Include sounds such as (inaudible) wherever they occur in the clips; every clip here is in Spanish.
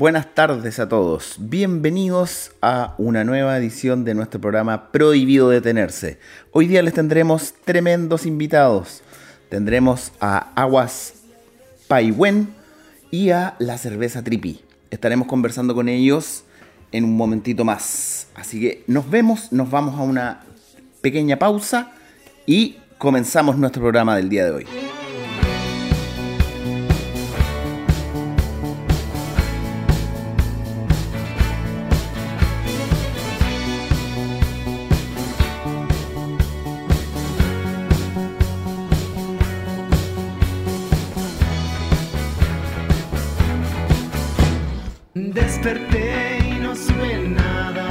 buenas tardes a todos. Bienvenidos a una nueva edición de nuestro programa Prohibido Detenerse. Hoy día les tendremos tremendos invitados. Tendremos a Aguas Paiwen y a la cerveza Tripi. Estaremos conversando con ellos en un momentito más. Así que nos vemos, nos vamos a una pequeña pausa y comenzamos nuestro programa del día de hoy. desperté y no sube nada.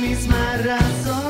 misma razón.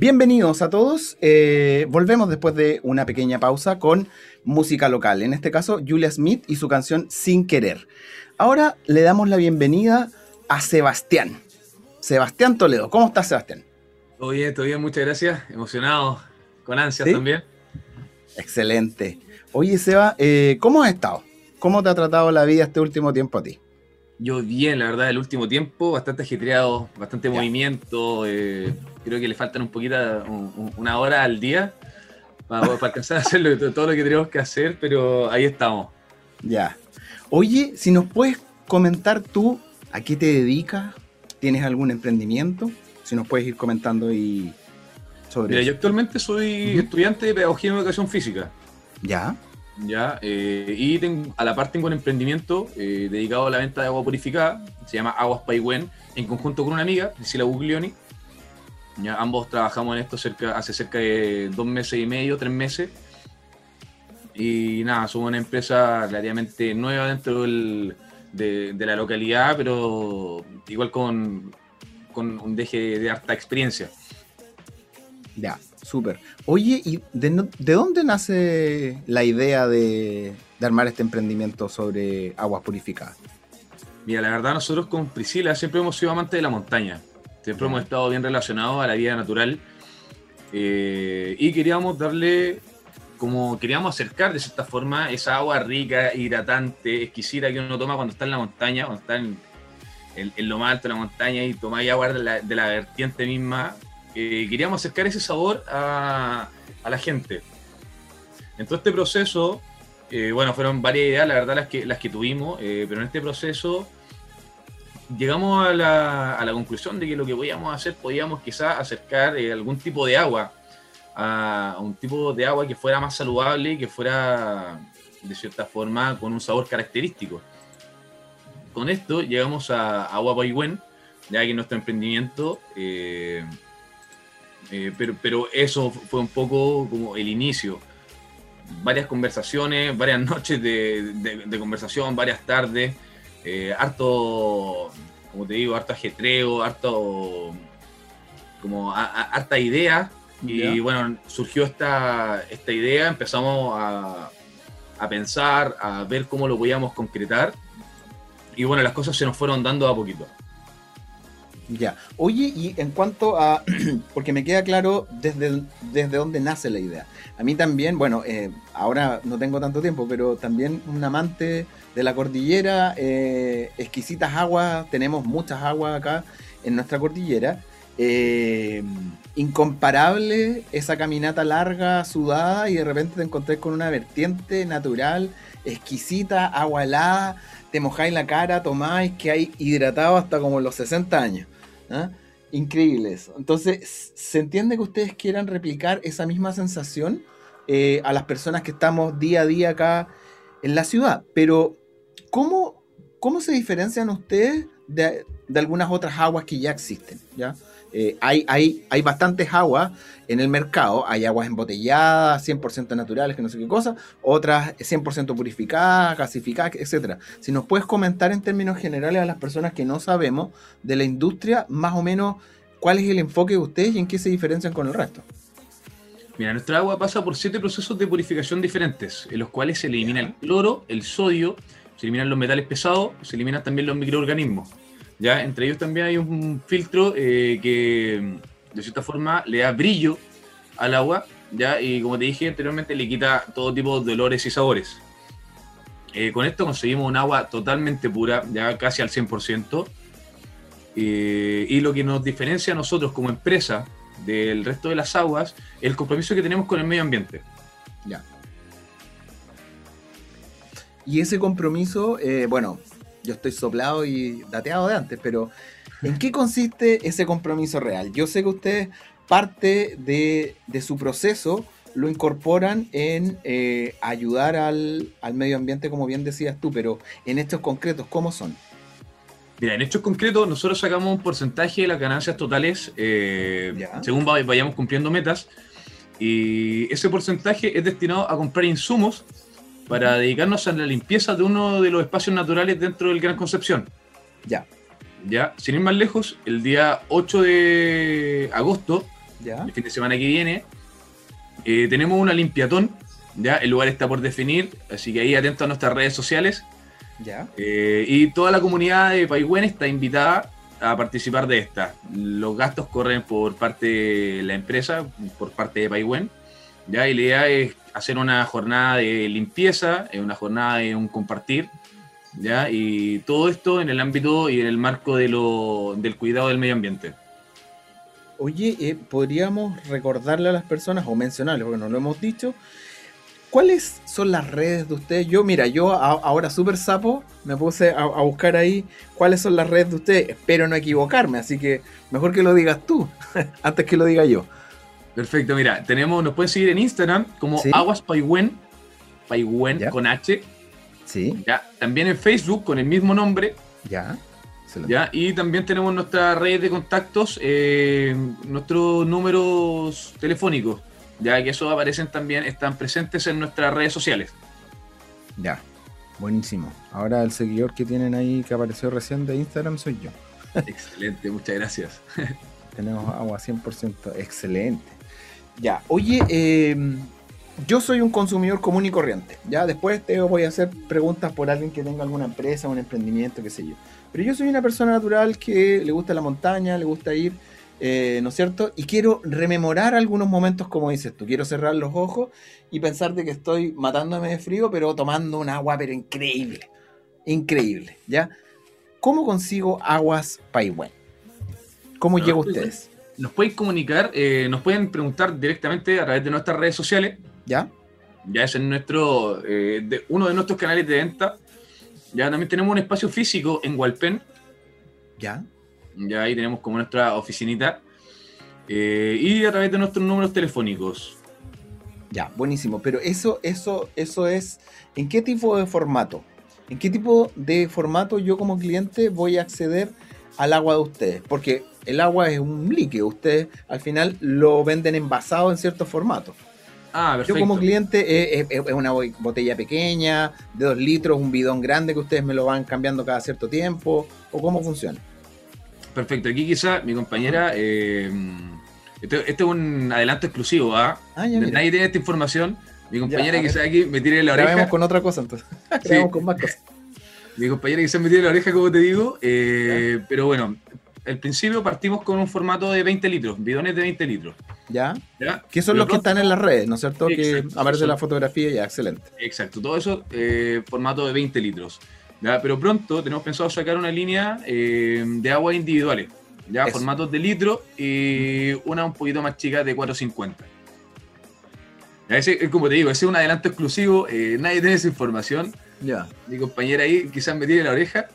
Bienvenidos a todos. Eh, volvemos después de una pequeña pausa con música local. En este caso, Julia Smith y su canción Sin Querer. Ahora le damos la bienvenida a Sebastián. Sebastián Toledo. ¿Cómo estás, Sebastián? Todo bien, todo bien. Muchas gracias. Emocionado, con ansias también. Excelente. Oye, Seba, eh, ¿cómo has estado? ¿Cómo te ha tratado la vida este último tiempo a ti? Yo bien, la verdad, el último tiempo, bastante ajetreado, bastante movimiento. Eh, creo que le faltan un poquito, una hora al día para, para alcanzar a hacer todo lo que tenemos que hacer, pero ahí estamos. Ya. Oye, si nos puedes comentar tú a qué te dedicas, ¿tienes algún emprendimiento? Si nos puedes ir comentando y sobre Mira, yo actualmente soy estudiante de pedagogía y educación física. Ya. Ya, eh, y tengo, a la par tengo un emprendimiento eh, dedicado a la venta de agua purificada, se llama Aguas Paigüen, en conjunto con una amiga, Priscila Buglioni. Ya, ambos trabajamos en esto cerca, hace cerca de dos meses y medio, tres meses. Y nada, somos una empresa relativamente nueva dentro del, de, la localidad, pero igual con, con un deje de harta experiencia. Ya, súper. Oye, ¿y de, dónde nace la idea de, armar este emprendimiento sobre aguas purificadas? Mira, la verdad nosotros con Priscila siempre hemos sido amantes de la montaña. Siempre hemos estado bien relacionados a la vida natural. Eh, y queríamos darle, como queríamos acercar de cierta forma esa agua rica, hidratante, exquisita que uno toma cuando está en la montaña, cuando está en, lo más alto de la montaña y toma agua de la, de la vertiente misma, eh, queríamos acercar ese sabor a, la gente. En todo este proceso, eh, bueno, fueron varias ideas, la verdad, las que, las que tuvimos, eh, pero en este proceso llegamos a la, a la, conclusión de que lo que podíamos hacer, podíamos quizás acercar algún tipo de agua, a, un tipo de agua que fuera más saludable que fuera, de cierta forma, con un sabor característico. Con esto llegamos a Agua Baigüen, ya que nuestro emprendimiento eh, pero, pero eso fue un poco como el inicio. Varias conversaciones, varias (laughs) noches de, conversación, varias tardes, eh, harto, como te digo, harto ajetreo, harto, como harta idea. Y bueno, surgió esta, esta idea, empezamos a, a pensar, a ver cómo lo podíamos concretar. Y bueno, las cosas se nos fueron dando a poquito. Ya. Oye, y en cuanto a, (clears throat) porque me queda claro desde, desde dónde nace la idea. A mí también, bueno, eh, ahora no tengo tanto tiempo, pero también un amante de la cordillera, eh, exquisitas aguas, tenemos muchas aguas acá en nuestra cordillera. Eh, incomparable esa caminata larga, sudada, y de repente te con una vertiente natural, exquisita, agua helada, te mojáis la cara, tomáis, que hay hidratado hasta como los 60 años. ¿ah? Increíbles. Entonces, se entiende que ustedes quieran replicar esa misma sensación eh, a las personas que estamos día a día acá en la ciudad. Pero, ¿cómo, cómo se diferencian ustedes de, de algunas otras aguas que ya existen? ¿ya? Eh, hay, hay, hay bastantes aguas en el mercado. Hay aguas embotelladas, 100% naturales, que no sé qué cosa. Otras 100% purificadas, gasificadas, etc. Si nos puedes comentar en términos generales a las personas que no sabemos de la industria, más o menos cuál es el enfoque de ustedes y en qué se diferencian con el resto. Mira, nuestra agua pasa por siete procesos de purificación diferentes, en los cuales se elimina el cloro, el sodio, se eliminan los metales pesados, se eliminan también los microorganismos. ¿Ya? Entre ellos también hay un filtro eh, que de cierta forma le da brillo al agua, ¿ya? Y como te dije anteriormente, le quita todo tipo de dolores y sabores. Eh, con esto conseguimos un agua totalmente pura, ya casi al 100%. Eh, y lo que nos diferencia a nosotros como empresa del resto de las aguas, el compromiso que tenemos con el medio ambiente. Ya. Y ese compromiso, bueno, yo estoy soplado y dateado de antes, pero ¿en qué consiste ese compromiso real? Yo sé que ustedes parte de, su proceso lo incorporan en eh, ayudar al, medio ambiente, como bien decías tú, pero en estos concretos, ¿cómo son? Mira, en hechos concretos, nosotros sacamos un porcentaje de las ganancias totales eh, según vayamos cumpliendo metas. Y ese porcentaje es destinado a comprar insumos para dedicarnos a la limpieza de uno de los espacios naturales dentro del Gran Concepción. Ya. Ya, sin ir más lejos, el día 8 de agosto, ya. el fin de semana que viene, eh, tenemos una limpiatón. Ya, el lugar está por definir, así que ahí atento a nuestras redes sociales. Ya. Eh, y toda la comunidad de Paigüen está invitada a participar de esta. Los gastos corren por parte de la empresa, por parte de Paigüen. Ya, y la idea es hacer una jornada de limpieza, una jornada de un compartir, ¿ya? Y todo esto en el ámbito y en el marco de lo, del cuidado del medio ambiente. Oye, eh, podríamos recordarle a las personas o mencionarles, porque no lo hemos dicho, ¿cuáles son las redes de ustedes? Yo, mira, yo ahora súper sapo me puse a, buscar ahí cuáles son las redes de ustedes. Espero no equivocarme, así que mejor que lo digas tú, (laughs) antes que lo diga yo. Perfecto, mira, tenemos, nos pueden seguir en Instagram como Aguas Paiwen, Paiwen con H. Sí. Ya, también en Facebook con el mismo nombre. Ya. ¿Ya? Y también tenemos nuestra red de contactos, eh, nuestros números telefónicos, ya que esos aparecen también, están presentes en nuestras redes sociales. Ya, buenísimo. Ahora el seguidor que tienen ahí que apareció recién de Instagram soy yo. Excelente, muchas gracias. (laughs) Tenemos agua 100%, excelente. Ya, oye, em, yo soy un consumidor común y corriente. Ya después te voy a hacer preguntas por alguien que tenga alguna empresa, un emprendimiento, qué sé yo. Pero yo soy una persona natural que le gusta la montaña, le gusta ir, eh, ¿no es cierto? Y quiero rememorar algunos momentos como dices tú. Quiero cerrar los ojos y pensar de que estoy matándome de frío, pero tomando un agua, pero increíble. Increíble, ¿ya? ¿Cómo consigo aguas Paiwen? ¿Cómo llego a ustedes? Nos pueden comunicar, eh, nos pueden preguntar directamente a través de nuestras redes sociales. ¿Ya? Ya es en nuestro, eh, de, uno de nuestros canales de venta ya también tenemos un espacio físico en Hualpén. Ya. Ya ahí tenemos como nuestra oficinita. Eh, y a través de nuestros números telefónicos. Ya, buenísimo. Pero eso, eso, eso es. ¿En qué tipo de formato? ¿En qué tipo de formato yo como cliente voy a acceder al agua de ustedes? Porque el agua es un líquido. Ustedes al final lo venden envasado en ciertos formatos. Ah, Yo como cliente es, una botella pequeña, de dos litros, un bidón grande que ustedes me lo van cambiando cada cierto tiempo, o cómo funciona. Perfecto, aquí quizá mi compañera, eh, este, este, es un adelanto exclusivo, ¿ah? ah Nadie tiene esta información. Mi compañera quizá aquí me tire la oreja. Grabemos con otra cosa entonces. (laughs) Grabemos con más cosas. Mi compañera quizás me tire la oreja, como te digo. Eh, pero bueno, al principio partimos con un formato de 20 litros, bidones de 20 litros. ¿Ya? ¿Ya? Que son los que están en las redes, ¿no es cierto? que aparece la fotografía, ya, excelente. Exacto, todo eso eh, formato de 20 litros. ¿ya? Pero pronto tenemos pensado sacar una línea eh, de agua individuales, ya formatos de litro y una un poquito más chica de 450. Ese, como te digo, ese es un adelanto exclusivo, eh, nadie tiene esa información. Ya. Mi compañera ahí quizás me tiene la oreja,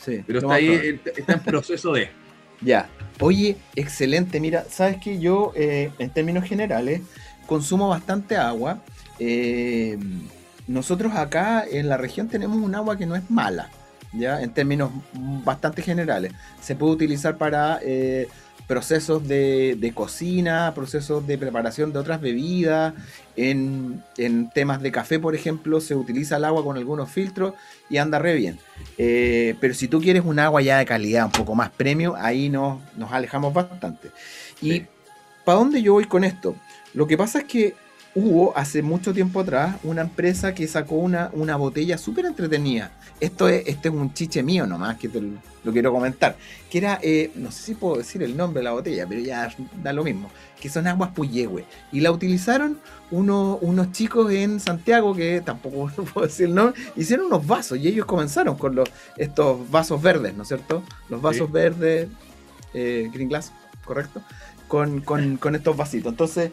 sí, pero está ahí, está en proceso de. (laughs) Ya. Oye, excelente. Mira, sabes que yo, eh, en términos generales, consumo bastante agua. Eh, nosotros acá en la región tenemos un agua que no es mala, ya, en términos bastante generales. Se puede utilizar para eh, procesos de, cocina, procesos de preparación de otras bebidas. En, temas de café, por ejemplo, se utiliza el agua con algunos filtros y anda re bien. Eh, pero si tú quieres un agua ya de calidad, un poco más premium, ahí nos, nos alejamos bastante. ¿Y para dónde yo voy con esto? Lo que pasa es que hubo hace mucho tiempo atrás una empresa que sacó una, una botella súper entretenida. Esto es, este es un chiche mío nomás, que te lo, quiero comentar. Que era, eh, no sé si puedo decir el nombre de la botella, pero ya da lo mismo. Que son aguas Puyehue. Y la utilizaron unos chicos en Santiago, que tampoco (laughs) puedo decir el nombre, hicieron unos vasos y ellos comenzaron con los, estos vasos verdes, ¿no es cierto? Los vasos verdes, eh, Green Glass, ¿correcto? Con, con, con estos vasitos. Entonces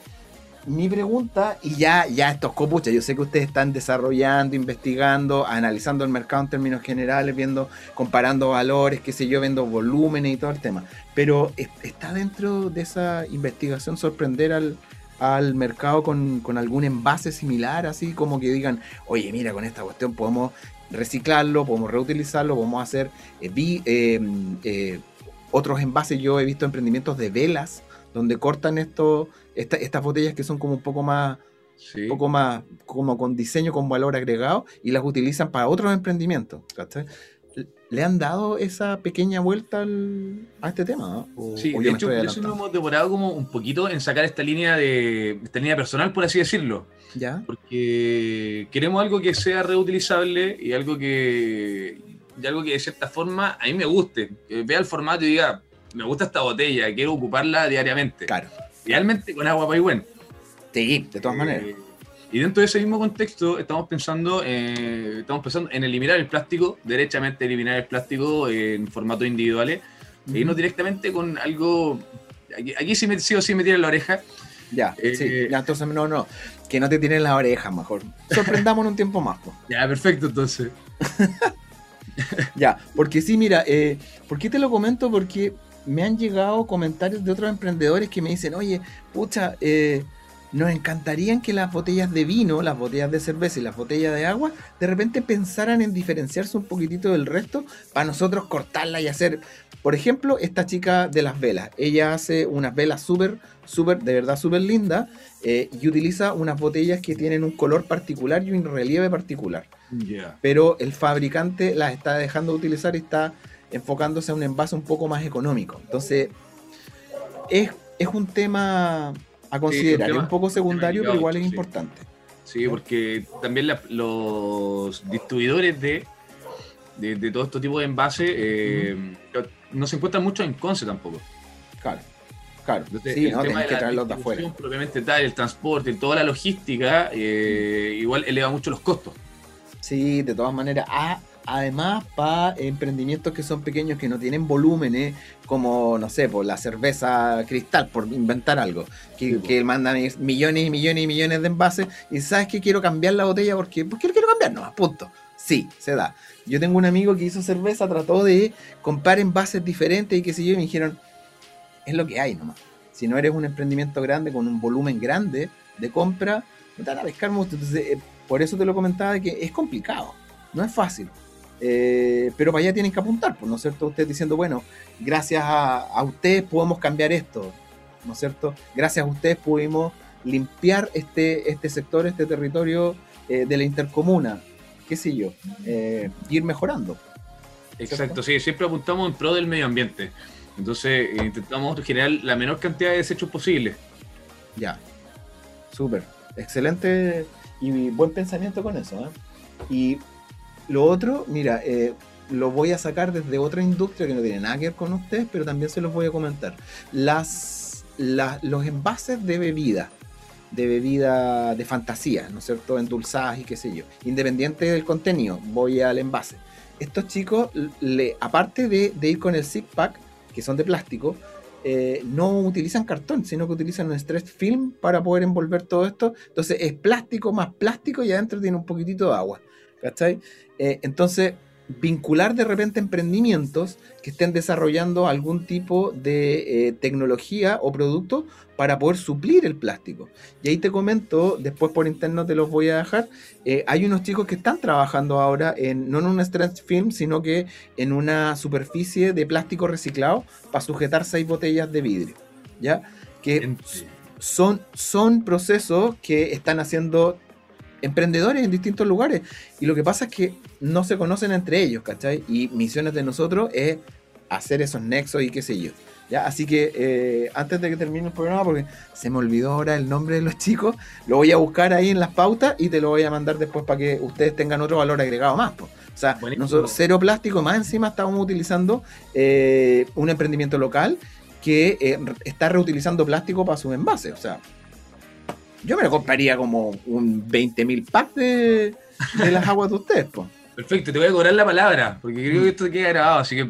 mi pregunta, y ya, ya estos copuchas, yo sé que ustedes están desarrollando, investigando, analizando el mercado en términos generales, viendo, comparando valores, qué sé yo, viendo volúmenes y todo el tema. Pero ¿está dentro de esa investigación sorprender al, al mercado con, algún envase similar, así como que digan, oye, mira, con esta cuestión podemos reciclarlo, podemos reutilizarlo, podemos hacer eh, eh, eh, otros envases. Yo he visto emprendimientos de velas donde cortan esto, estas botellas que son como un poco más, un poco más, como con diseño con valor agregado y las utilizan para otros emprendimientos. ¿Le han dado esa pequeña vuelta a este tema? sí, de hecho, eso nos hemos demorado como un poquito en sacar esta línea de esta línea personal, por así decirlo. ¿Ya? Porque queremos algo que sea reutilizable y algo que, y algo que de cierta forma a mí me guste. Que vea el formato y diga, me gusta esta botella, quiero ocuparla diariamente. Claro. Realmente con agua buen Sí, de todas maneras. Eh, y dentro de ese mismo contexto estamos pensando, eh, estamos pensando en eliminar el plástico, derechamente eliminar el plástico en formato individuales, e irnos directamente con algo aquí, sí me, sí o sí me tiran la oreja. Ya, sí, eh, ya, entonces no, no, que no te tienen la oreja mejor. Sorprendamos un tiempo más. Ya, perfecto, entonces. (laughs) ya, porque sí, mira, eh, ¿por qué te lo comento? Porque me han llegado comentarios de otros emprendedores que me dicen, oye, pucha, eh, nos encantaría que las botellas de vino, las botellas de cerveza y las botellas de agua, de repente pensaran en diferenciarse un poquitito del resto para nosotros cortarla y hacer, por ejemplo, esta chica de las velas. Ella hace unas velas súper, súper, de verdad súper lindas eh, y utiliza unas botellas que tienen un color particular y un relieve particular. Pero el fabricante las está dejando de utilizar y está enfocándose a un envase un poco más económico. Entonces, es, es un tema a considerar. es un poco secundario, pero igual es importante. Sí, porque también los distribuidores de, de, todo este tipo de envases eh, no se encuentran mucho en Conce tampoco. Claro. Claro, sí, no, que traerlos de afuera. Propiamente tal, el transporte, toda la logística, eh, igual eleva mucho los costos. Sí, de todas maneras. Ah, además, para emprendimientos que son pequeños, que no tienen volúmenes, como, no sé, por la cerveza cristal, por inventar algo, que, mandan millones y millones y millones de envases, y sabes que quiero cambiar la botella porque, porque quiero cambiar, no, punto. Sí, se da. Yo tengo un amigo que hizo cerveza, trató de comprar envases diferentes y qué sé yo, y me dijeron, es lo que hay nomás. Si no eres un emprendimiento grande, con un volumen grande de compra, no te van a pescar mucho. Entonces, eh, por eso te lo comentaba que es complicado, no es fácil. Eh, pero para allá tienen que apuntar, pues, ¿no es cierto? Ustedes diciendo, bueno, gracias a, ustedes podemos cambiar esto, ¿no es cierto? Gracias a ustedes pudimos limpiar este, este sector, este territorio eh, de la intercomuna, qué sé yo, eh, ir mejorando. Exacto, sí, siempre apuntamos en pro del medio ambiente. Entonces intentamos generar la menor cantidad de desechos posible. Ya, súper, excelente y buen pensamiento con eso. ¿eh? Y lo otro, mira, eh, lo voy a sacar desde otra industria que no tiene nada que ver con ustedes, pero también se los voy a comentar. Las, los envases de bebida, de bebida de fantasía, ¿no es cierto? Endulzadas y qué sé yo. Independiente del contenido, voy al envase. Estos chicos, le, aparte de, ir con el zip pack, que son de plástico, eh, no utilizan cartón, sino que utilizan un stretch film para poder envolver todo esto. Entonces es plástico más plástico y adentro tiene un poquitito de agua. ¿Cachai? Eh, entonces, vincular de repente emprendimientos que estén desarrollando algún tipo de eh, tecnología o producto para poder suplir el plástico. Y ahí te comento, después por interno te los voy a dejar, eh, hay unos chicos que están trabajando ahora en, no en un stretch film, sino que en una superficie de plástico reciclado para sujetar seis botellas de vidrio. ¿Ya? Que son, son procesos que están haciendo emprendedores en distintos lugares. Y lo que pasa es que no se conocen entre ellos, ¿cachai? Y misiones de nosotros es hacer esos nexos y qué sé yo. ¿Ya? Así que eh, antes de que termine el programa, porque se me olvidó ahora el nombre de los chicos, lo voy a buscar ahí en las pautas y te lo voy a mandar después para que ustedes tengan otro valor agregado más. O sea, nosotros cero plástico, más encima estamos utilizando eh, un emprendimiento local que eh, está reutilizando plástico para sus envases. O sea, yo me lo compraría como un 20.000 packs de, las aguas de ustedes, pues. Perfecto, te voy a cobrar la palabra, porque creo que esto queda grabado, así que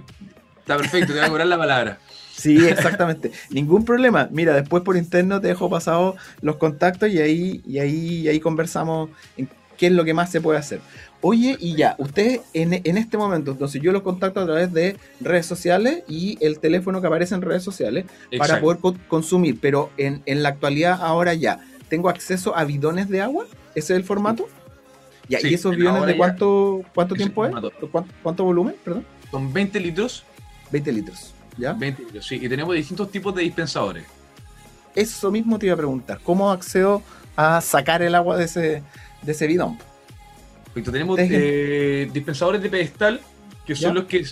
está perfecto, te voy a cobrar la palabra. Sí, exactamente. Ningún problema. Mira, después por interno te dejo pasado los contactos y ahí, y ahí, ahí conversamos en qué es lo que más se puede hacer. Oye, y ya, ustedes en, este momento, entonces yo los contacto a través de redes sociales y el teléfono que aparece en redes sociales para poder consumir, pero en, en la actualidad ahora ya, tengo acceso a bidones de agua, ese es el formato. Ya, ¿Y esos bidones de cuánto, cuánto tiempo es? ¿Cuánto, volumen? Perdón. Son 20 litros. 20 litros, ¿ya? 20 litros, sí. Y tenemos distintos tipos de dispensadores. Eso mismo te iba a preguntar. ¿Cómo accedo a sacar el agua de ese, de ese bidón? tenemos eh, dispensadores de pedestal, que son los que,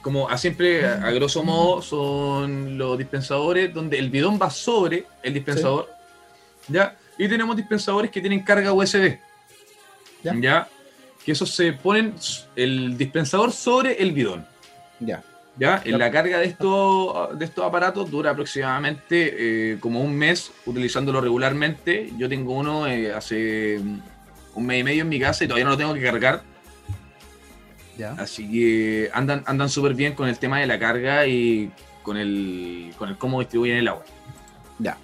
como a siempre, a, grosso modo, son los dispensadores donde el bidón va sobre el dispensador. ¿Ya? Y tenemos dispensadores que tienen carga USB, ¿ya? Que esos se ponen el dispensador sobre el bidón. Ya. ¿Ya? En la carga de estos, de estos aparatos dura aproximadamente eh, como un mes utilizándolo regularmente. Yo tengo uno eh, hace un mes y medio en mi casa y todavía no lo tengo que cargar. ¿Ya? Así que andan, andan súper bien con el tema de la carga y con el, con el cómo distribuyen el agua. Ya,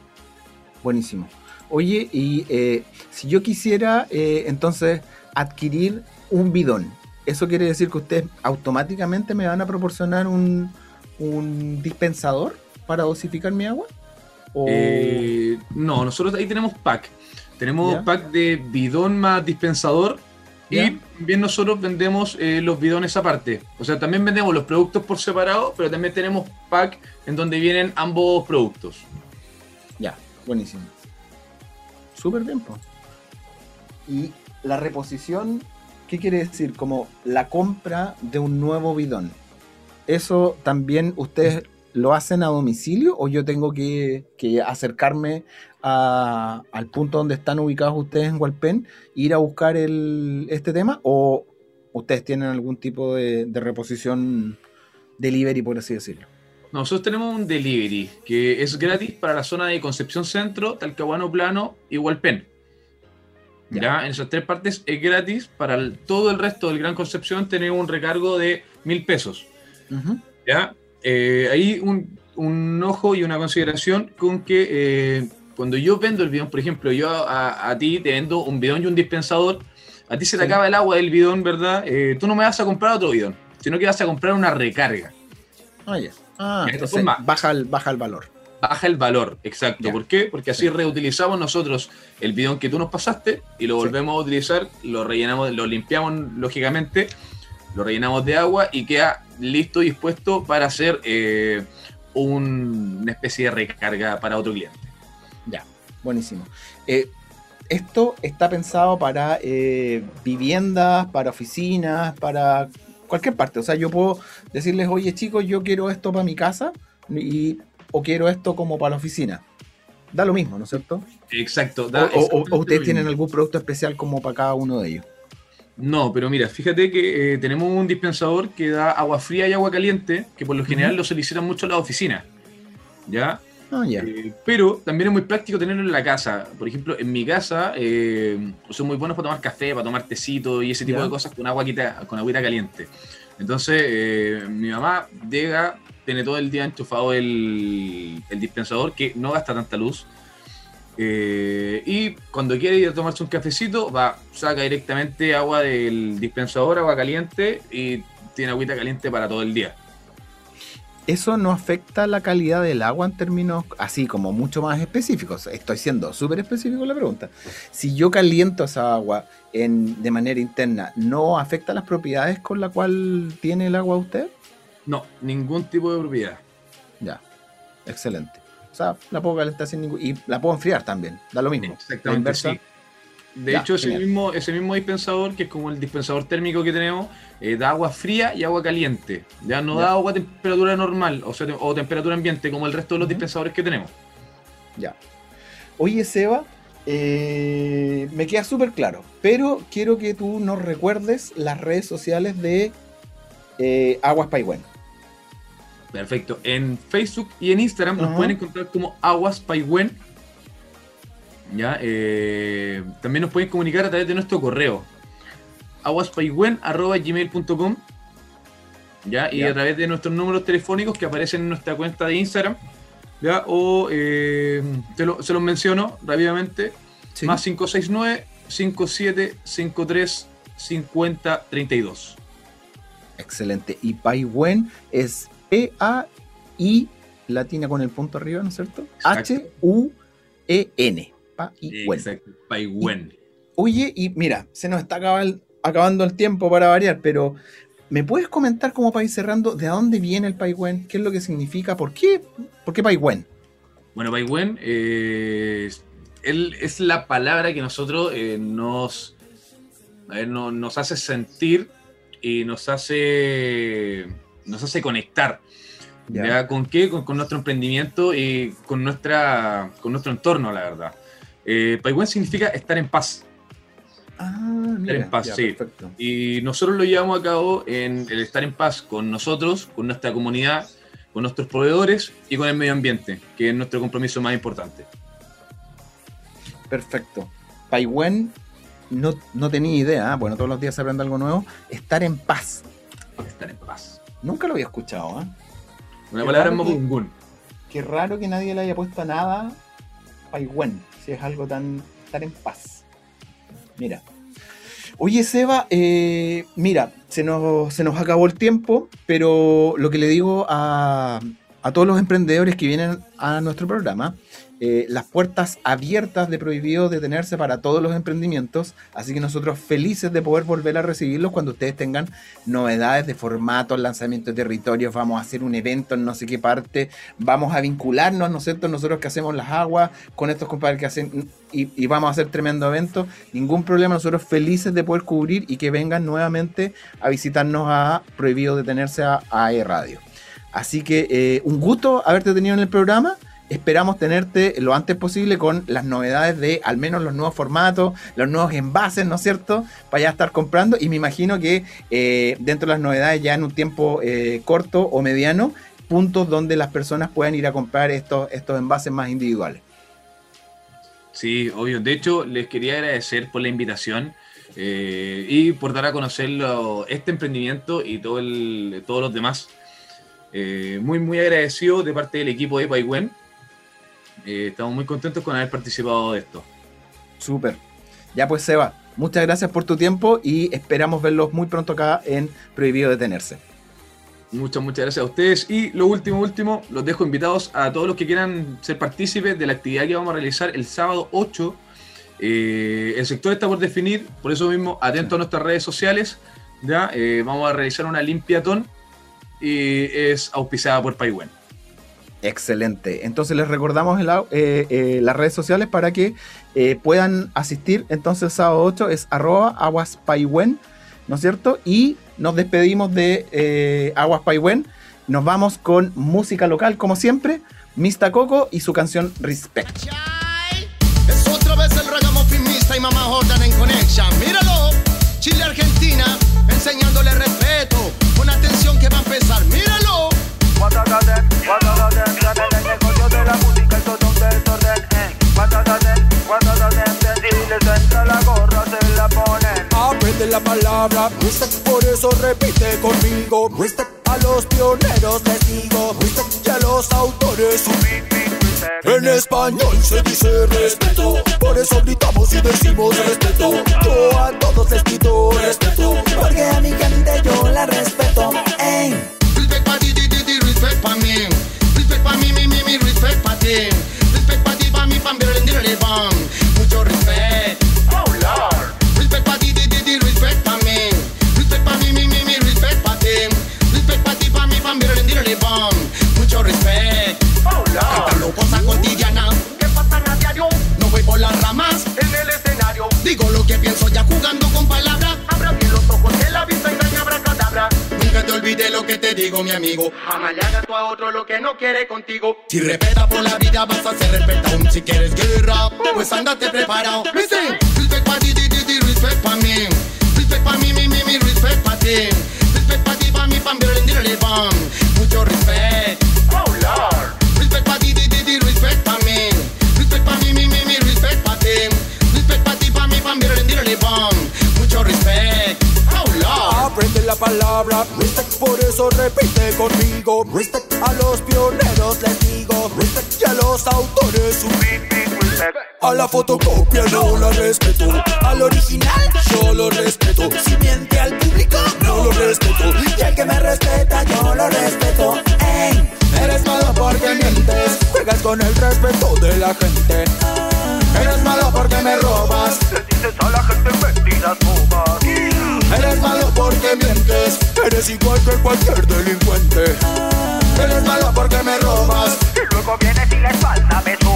buenísimo. Oye, y eh, si yo quisiera eh, entonces adquirir un bidón, ¿eso quiere decir que ustedes automáticamente me van a proporcionar un, un dispensador para dosificar mi agua? Eh, no, nosotros ahí tenemos pack. Tenemos pack de bidón más dispensador y también nosotros vendemos eh, los bidones aparte. O sea, también vendemos los productos por separado, pero también tenemos pack en donde vienen ambos productos. Ya, buenísimo. Súper bien, pues. Y la reposición, ¿qué quiere decir? Como la compra de un nuevo bidón. ¿Eso también ustedes lo hacen a domicilio o yo tengo que, acercarme al punto donde están ubicados ustedes en Walpen, ir a buscar este tema o ustedes tienen algún tipo de, reposición delivery, por así decirlo? Nosotros tenemos un delivery que es gratis para la zona de Concepción Centro, Talcahuano Plano y Hualpén. Ya. en esas tres partes es gratis. Para todo el resto del Gran Concepción tenemos un recargo de mil pesos. ¿Ya? eh, hay un, un, ojo y una consideración con que eh, cuando yo vendo el bidón, por ejemplo, yo a, a, ti te vendo un bidón y un dispensador, a ti se te acaba el agua del bidón, ¿verdad? Eh, tú no me vas a comprar otro bidón, sino que vas a comprar una recarga. Ya. Ah, entonces baja el, baja el valor. Baja el valor, exacto. ¿Por qué? Porque así reutilizamos nosotros el bidón que tú nos pasaste y lo volvemos a utilizar, lo rellenamos, lo limpiamos lógicamente, lo rellenamos de agua y queda listo y dispuesto para hacer eh, una especie de recarga para otro cliente. Ya, buenísimo. Eh, esto está pensado para eh, viviendas, para oficinas, para cualquier parte. O sea, yo puedo decirles, oye chicos, yo quiero esto para mi casa y, o quiero esto como para la oficina. Da lo mismo, ¿no es cierto? Exacto. o, ustedes tienen algún producto especial como para cada uno de ellos. No, pero mira, fíjate que eh, tenemos un dispensador que da agua fría y agua caliente, que por lo general lo solicitan mucho en las oficinas. ¿Ya? Ah. Eh, pero también es muy práctico tenerlo en la casa. Por ejemplo, en mi casa eh, son muy buenos para tomar café, para tomar tecito y ese tipo de cosas con agua con agüita caliente. Entonces, eh, mi mamá llega, tiene todo el día enchufado el, el dispensador que no gasta tanta luz y cuando quiere ir a tomarse un cafecito, va, saca directamente agua del dispensador, agua caliente, y tiene agüita caliente para todo el día. ¿Eso no afecta la calidad del agua en términos así como mucho más específicos? Estoy siendo súper específico en la pregunta. Si yo caliento esa agua en, de manera interna, ¿no afecta las propiedades con la cual tiene el agua usted? No, ningún tipo de propiedad. Ya, excelente. O sea, la puedo calentar sin ningún. Y la puedo enfriar también, da lo mismo. Exactamente. Sí. De hecho, ese mismo, ese mismo dispensador, que es como el dispensador térmico que tenemos, eh, da agua fría y agua caliente. Ya no da agua a temperatura normal, o, sea, o temperatura ambiente, como el resto de los dispensadores que tenemos. Ya. Oye, Seba, eh, me queda súper claro, pero quiero que tú nos recuerdes las redes sociales de eh, Aguas Paigüen. Perfecto. En Facebook y en Instagram nos pueden encontrar como Aguas Paigüen. ¿Ya? Eh, también nos pueden comunicar a través de nuestro correo aguaspaigüen.gmail.com ¿ya? Y a través de nuestros números telefónicos que aparecen en nuestra cuenta de Instagram. ¿ya? O eh, se los menciono rápidamente. Más 569 5753 5032. Excelente. Y Paigüen es P-A-I latina con el punto arriba, ¿no es cierto? H-U-E-N. Paigüen. Oye, y mira, se nos está acabando el tiempo para variar, pero ¿me puedes comentar como ir cerrando de dónde viene el Paigüen? ¿Qué es lo que significa? ¿Por qué, ¿Por qué Paigüen? Bueno, Paigüen eh, es la palabra que nosotros eh, nos, nos hace sentir y nos hace nos hace conectar. Ya. ¿Con qué? Con, nuestro emprendimiento y con, nuestra, con nuestro entorno, la verdad. Eh, significa estar en paz. Ah, mira, estar en paz, sí. Perfecto. Y nosotros lo llevamos a cabo en el estar en paz con nosotros, con nuestra comunidad, con nuestros proveedores y con el medio ambiente, que es nuestro compromiso más importante. Perfecto. Paigüen no, no tenía idea, ¿ah? bueno, todos los días se aprende algo nuevo. Estar en paz. Estar en paz. Nunca lo había escuchado, ¿eh? Una palabra en Mapudungún. Qué raro que nadie le haya puesto nada Paiwen, es algo tan, tan en paz. Mira. Oye, Seba, eh, mira, se nos, se nos acabó el tiempo, pero lo que le digo a, a todos los emprendedores que vienen a nuestro programa eh, las puertas abiertas de Prohibido Detenerse para todos los emprendimientos. Así que nosotros felices de poder volver a recibirlos cuando ustedes tengan novedades de formatos, lanzamiento de territorios. Vamos a hacer un evento en no sé qué parte. Vamos a vincularnos, ¿no es cierto? Nosotros que hacemos las aguas con estos compadres que hacen y, vamos a hacer tremendo evento. Ningún problema. Nosotros felices de poder cubrir y que vengan nuevamente a visitarnos a Prohibido Detenerse a, a e Radio. Así que eh, un gusto haberte tenido en el programa esperamos tenerte lo antes posible con las novedades de al menos los nuevos formatos, los nuevos envases, ¿no es cierto? Para ya estar comprando y me imagino que eh, dentro de las novedades ya en un tiempo eh, corto o mediano, puntos donde las personas puedan ir a comprar estos, estos envases más individuales. Sí, obvio. De hecho, les quería agradecer por la invitación eh, y por dar a conocer este emprendimiento y todo el, todos los demás. muy, muy agradecido de parte del equipo de Paiwen eh, estamos muy contentos con haber participado de esto. Súper. Ya pues Seba, muchas gracias por tu tiempo y esperamos verlos muy pronto acá en Prohibido Detenerse. Muchas, muchas gracias a ustedes. Y lo último, último, los dejo invitados a todos los que quieran ser partícipes de la actividad que vamos a realizar el sábado 8. Eh, el sector está por definir, por eso mismo, atento a nuestras redes sociales. ¿ya? Eh, vamos a realizar una limpiatón y es auspiciada por Paiwen. Excelente. Entonces les recordamos eh, eh, las redes sociales para que eh, puedan asistir. Entonces el sábado 8 es arroba aguaspaiwen, ¿no es cierto? Y nos despedimos de Aguas Nos vamos con música local, como siempre. Mista Coco y su canción Respect. Es otra vez el y Mamá Jordan en Connection. Míralo, Chile Argentina, enseñándole respeto. Con atención que va a empezar. Míralo. Guatagaden, Aprende la palabra, respect, por eso repite conmigo. Respect a los pioneros les digo, respect y a los autores. En español se dice respeto, por eso gritamos y decimos respeto. Yo a todos les pido respeto, porque a mi gente yo la respeto. Ey respect pa' mí. Respect pa' mí, mi, mi, mi, respect pa' ti. Que pienso ya jugando con palabras. Abra bien los ojos de la vista y no habrá cadabra. Nunca te olvides lo que te digo, mi amigo. Jamás le hagas tú a otro lo que no quiere contigo. Si respeta por la vida, vas a ser respetado. Si quieres guerra, pues andate preparado. Listen, respect pa' ti, ti, ti, respect pa' mí. Respect pa' mí, mi, mi, mi, respect pa' ti. Por eso repite conmigo. Respect a los pioneros les digo. Respect y a los autores un A la fotocopia no la respeto. Al original yo lo respeto. Si miente al público no lo respeto. Y el que me respeta yo lo respeto. Ey, eres malo porque mientes. Juegas con el respeto de la gente. Eres malo porque me robas. Le dices a la gente mentiras. Eres malo porque mientes, eres igual que cualquier delincuente. Eres malo porque me robas y luego vienes y la espalda me